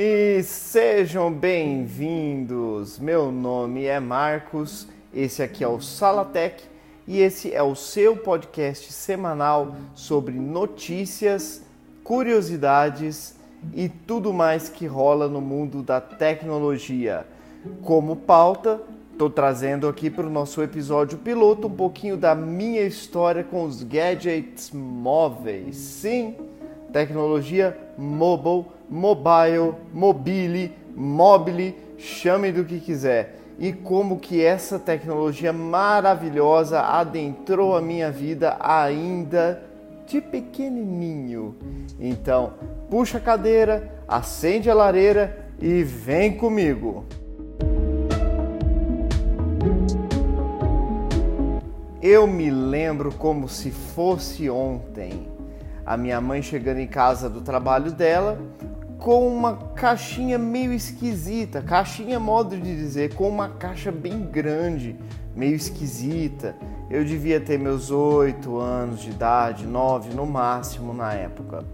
E sejam bem-vindos! Meu nome é Marcos, esse aqui é o Salatec e esse é o seu podcast semanal sobre notícias, curiosidades e tudo mais que rola no mundo da tecnologia. Como pauta, estou trazendo aqui para o nosso episódio piloto um pouquinho da minha história com os gadgets móveis. Sim, tecnologia mobile, mobile, mobile, mobile, chame do que quiser. E como que essa tecnologia maravilhosa adentrou a minha vida ainda de pequenininho. Então, puxa a cadeira, acende a lareira e vem comigo. Eu me lembro como se fosse ontem a minha mãe chegando em casa do trabalho dela com uma caixinha meio esquisita, caixinha modo de dizer, com uma caixa bem grande, meio esquisita. Eu devia ter meus oito anos de idade, nove no máximo na época.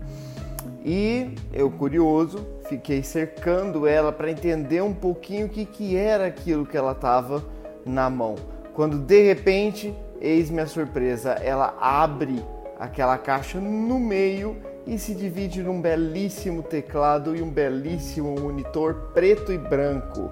E eu curioso, fiquei cercando ela para entender um pouquinho o que, que era aquilo que ela estava na mão. Quando de repente, eis minha surpresa, ela abre aquela caixa no meio e se divide num belíssimo teclado e um belíssimo monitor preto e branco.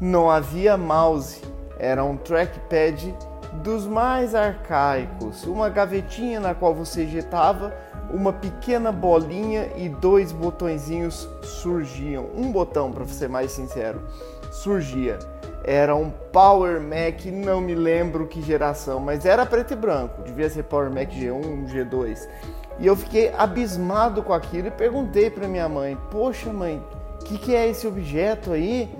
Não havia mouse, era um trackpad dos mais arcaicos, uma gavetinha na qual você injetava uma pequena bolinha e dois botõezinhos surgiam. Um botão, para ser mais sincero, surgia era um Power Mac, não me lembro que geração, mas era preto e branco, devia ser Power Mac G1, G2. E eu fiquei abismado com aquilo e perguntei para minha mãe: Poxa, mãe, o que, que é esse objeto aí?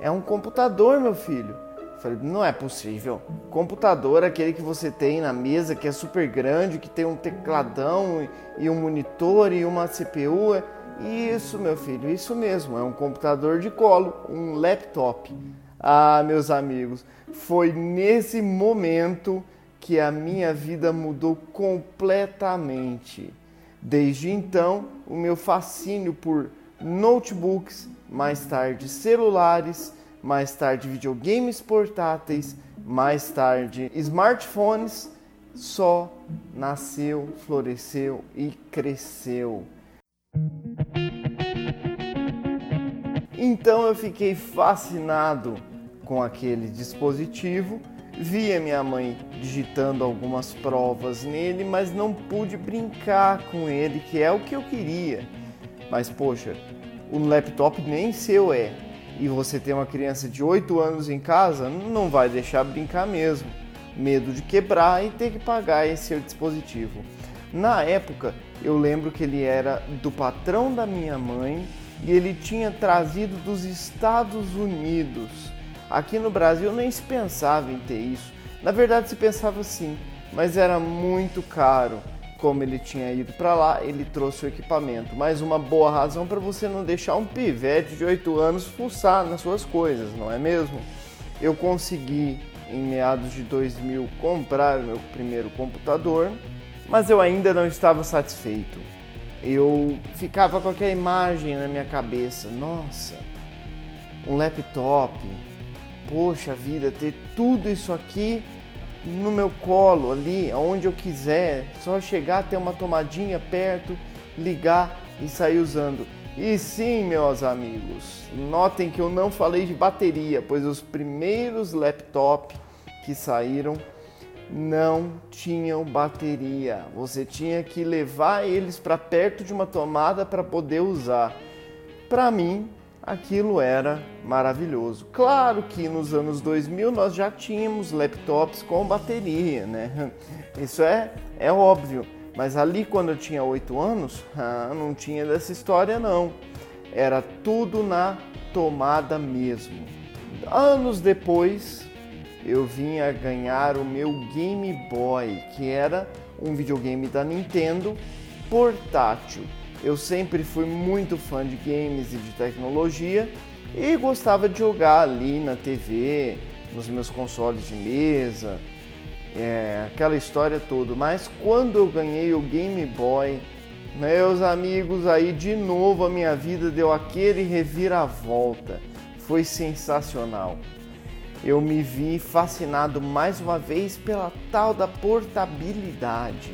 É um computador, meu filho. Eu falei: Não é possível. Computador, aquele que você tem na mesa, que é super grande, que tem um tecladão e um monitor e uma CPU. Isso, meu filho, isso mesmo. É um computador de colo, um laptop. Ah, meus amigos, foi nesse momento que a minha vida mudou completamente. Desde então, o meu fascínio por notebooks, mais tarde celulares, mais tarde videogames portáteis, mais tarde smartphones, só nasceu, floresceu e cresceu. Então eu fiquei fascinado com aquele dispositivo, vi a minha mãe digitando algumas provas nele, mas não pude brincar com ele, que é o que eu queria. Mas poxa, um laptop nem seu é, e você tem uma criança de 8 anos em casa, não vai deixar brincar mesmo. Medo de quebrar e ter que pagar esse seu dispositivo. Na época, eu lembro que ele era do patrão da minha mãe e ele tinha trazido dos Estados Unidos. Aqui no Brasil nem se pensava em ter isso. Na verdade se pensava sim, mas era muito caro. Como ele tinha ido para lá, ele trouxe o equipamento. Mais uma boa razão para você não deixar um pivete de 8 anos fuçar nas suas coisas, não é mesmo? Eu consegui, em meados de 2000, comprar meu primeiro computador, mas eu ainda não estava satisfeito. Eu ficava com aquela imagem na minha cabeça: nossa, um laptop, poxa vida, ter tudo isso aqui no meu colo, ali, aonde eu quiser, só chegar, ter uma tomadinha perto, ligar e sair usando. E sim, meus amigos, notem que eu não falei de bateria, pois os primeiros laptops que saíram não tinham bateria. Você tinha que levar eles para perto de uma tomada para poder usar. Para mim, aquilo era maravilhoso. Claro que nos anos 2000 nós já tínhamos laptops com bateria, né? Isso é, é óbvio. Mas ali quando eu tinha 8 anos, ah, não tinha dessa história não. Era tudo na tomada mesmo. Anos depois, eu vim a ganhar o meu Game Boy, que era um videogame da Nintendo portátil. Eu sempre fui muito fã de games e de tecnologia e gostava de jogar ali na TV, nos meus consoles de mesa, é, aquela história toda. Mas quando eu ganhei o Game Boy, Meus amigos, aí de novo a minha vida deu aquele reviravolta. Foi sensacional. Eu me vi fascinado mais uma vez pela tal da portabilidade.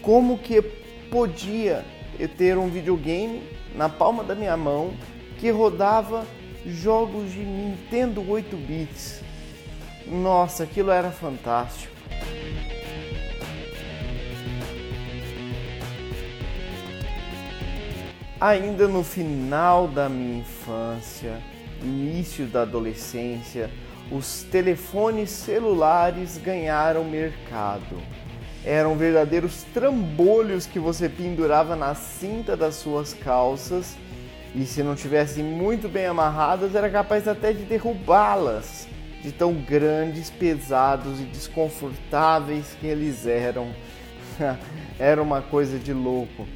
Como que podia ter um videogame na palma da minha mão que rodava jogos de Nintendo 8 bits. Nossa, aquilo era fantástico. Ainda no final da minha infância, início da adolescência, os telefones celulares ganharam mercado. Eram verdadeiros trambolhos que você pendurava na cinta das suas calças e, se não tivessem muito bem amarradas, era capaz até de derrubá-las, de tão grandes, pesados e desconfortáveis que eles eram. era uma coisa de louco.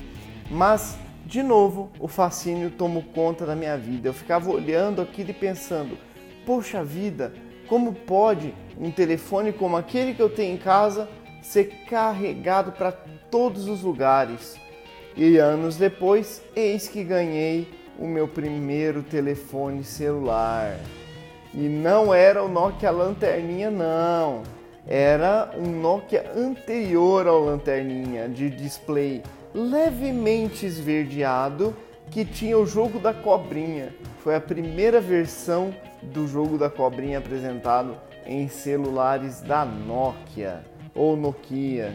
Mas, de novo, o fascínio tomou conta da minha vida. Eu ficava olhando aquilo e pensando: poxa vida, como pode um telefone como aquele que eu tenho em casa ser carregado para todos os lugares? E anos depois, eis que ganhei o meu primeiro telefone celular. E não era o Nokia Lanterninha, não. Era um Nokia anterior ao Lanterninha, de display levemente esverdeado, que tinha o jogo da cobrinha. Foi a primeira versão do jogo da cobrinha apresentado em celulares da Nokia ou Nokia.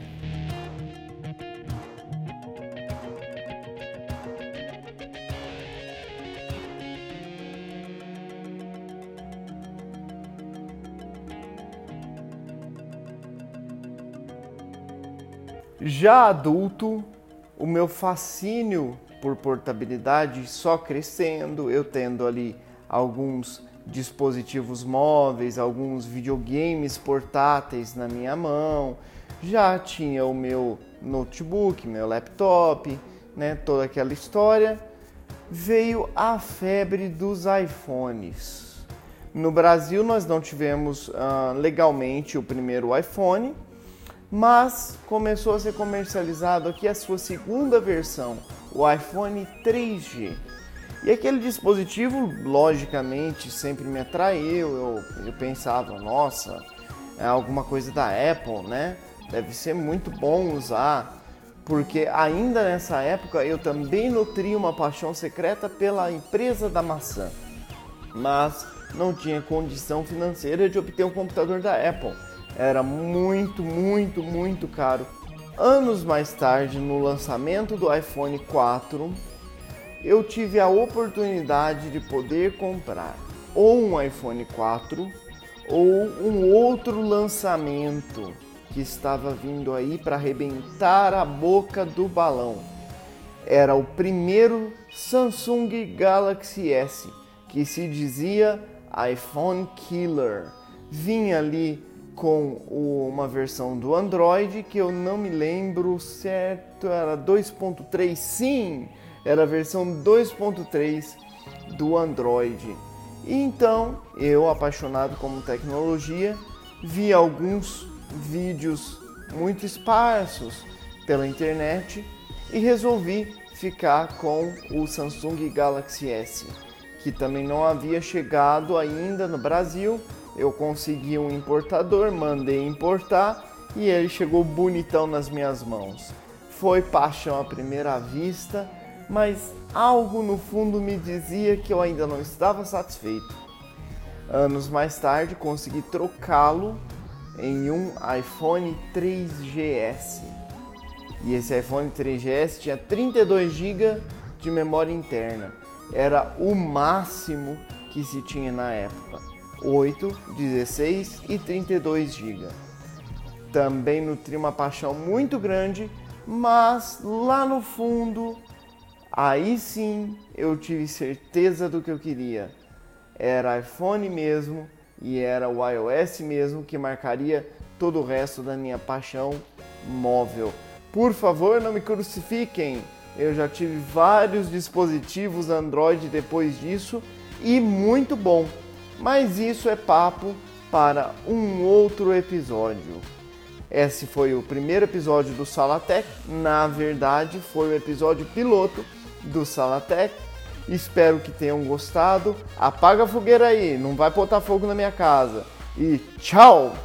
Já adulto, o meu fascínio por portabilidade só crescendo, eu tendo ali alguns dispositivos móveis, alguns videogames portáteis na minha mão, já tinha o meu notebook, meu laptop, né, toda aquela história. Veio a febre dos iPhones. No Brasil nós não tivemos uh, legalmente o primeiro iPhone, mas começou a ser comercializado aqui a sua segunda versão, o iPhone 3G. E aquele dispositivo, logicamente, sempre me atraiu. Eu, eu pensava, nossa, é alguma coisa da Apple, né? Deve ser muito bom usar. Porque ainda nessa época eu também nutria uma paixão secreta pela empresa da maçã. Mas não tinha condição financeira de obter um computador da Apple. Era muito, muito, muito caro. Anos mais tarde, no lançamento do iPhone 4, eu tive a oportunidade de poder comprar ou um iPhone 4 ou um outro lançamento que estava vindo aí para arrebentar a boca do balão. Era o primeiro Samsung Galaxy S, que se dizia iPhone Killer. Vinha ali com uma versão do Android que eu não me lembro certo, era 2.3, sim, era a versão 2.3 do Android. E então, eu, apaixonado como tecnologia, vi alguns vídeos muito esparsos pela internet e resolvi ficar com o Samsung Galaxy S, que também não havia chegado ainda no Brasil. Eu consegui um importador, mandei importar e ele chegou bonitão nas minhas mãos. Foi paixão à primeira vista mas algo no fundo me dizia que eu ainda não estava satisfeito. Anos mais tarde consegui trocá-lo em um iPhone 3GS. E esse iPhone 3GS tinha 32 GB de memória interna. Era o máximo que se tinha na época. 8, 16 e 32 GB. Também nutri uma paixão muito grande, mas lá no fundo Aí sim eu tive certeza do que eu queria. Era iPhone mesmo e era o iOS mesmo que marcaria todo o resto da minha paixão móvel. Por favor, não me crucifiquem. Eu já tive vários dispositivos Android depois disso e muito bom. Mas isso é papo para um outro episódio. Esse foi o primeiro episódio do Salatec. Na verdade, foi o episódio piloto do Salatec. Espero que tenham gostado. Apaga a fogueira aí, não vai botar fogo na minha casa. E tchau!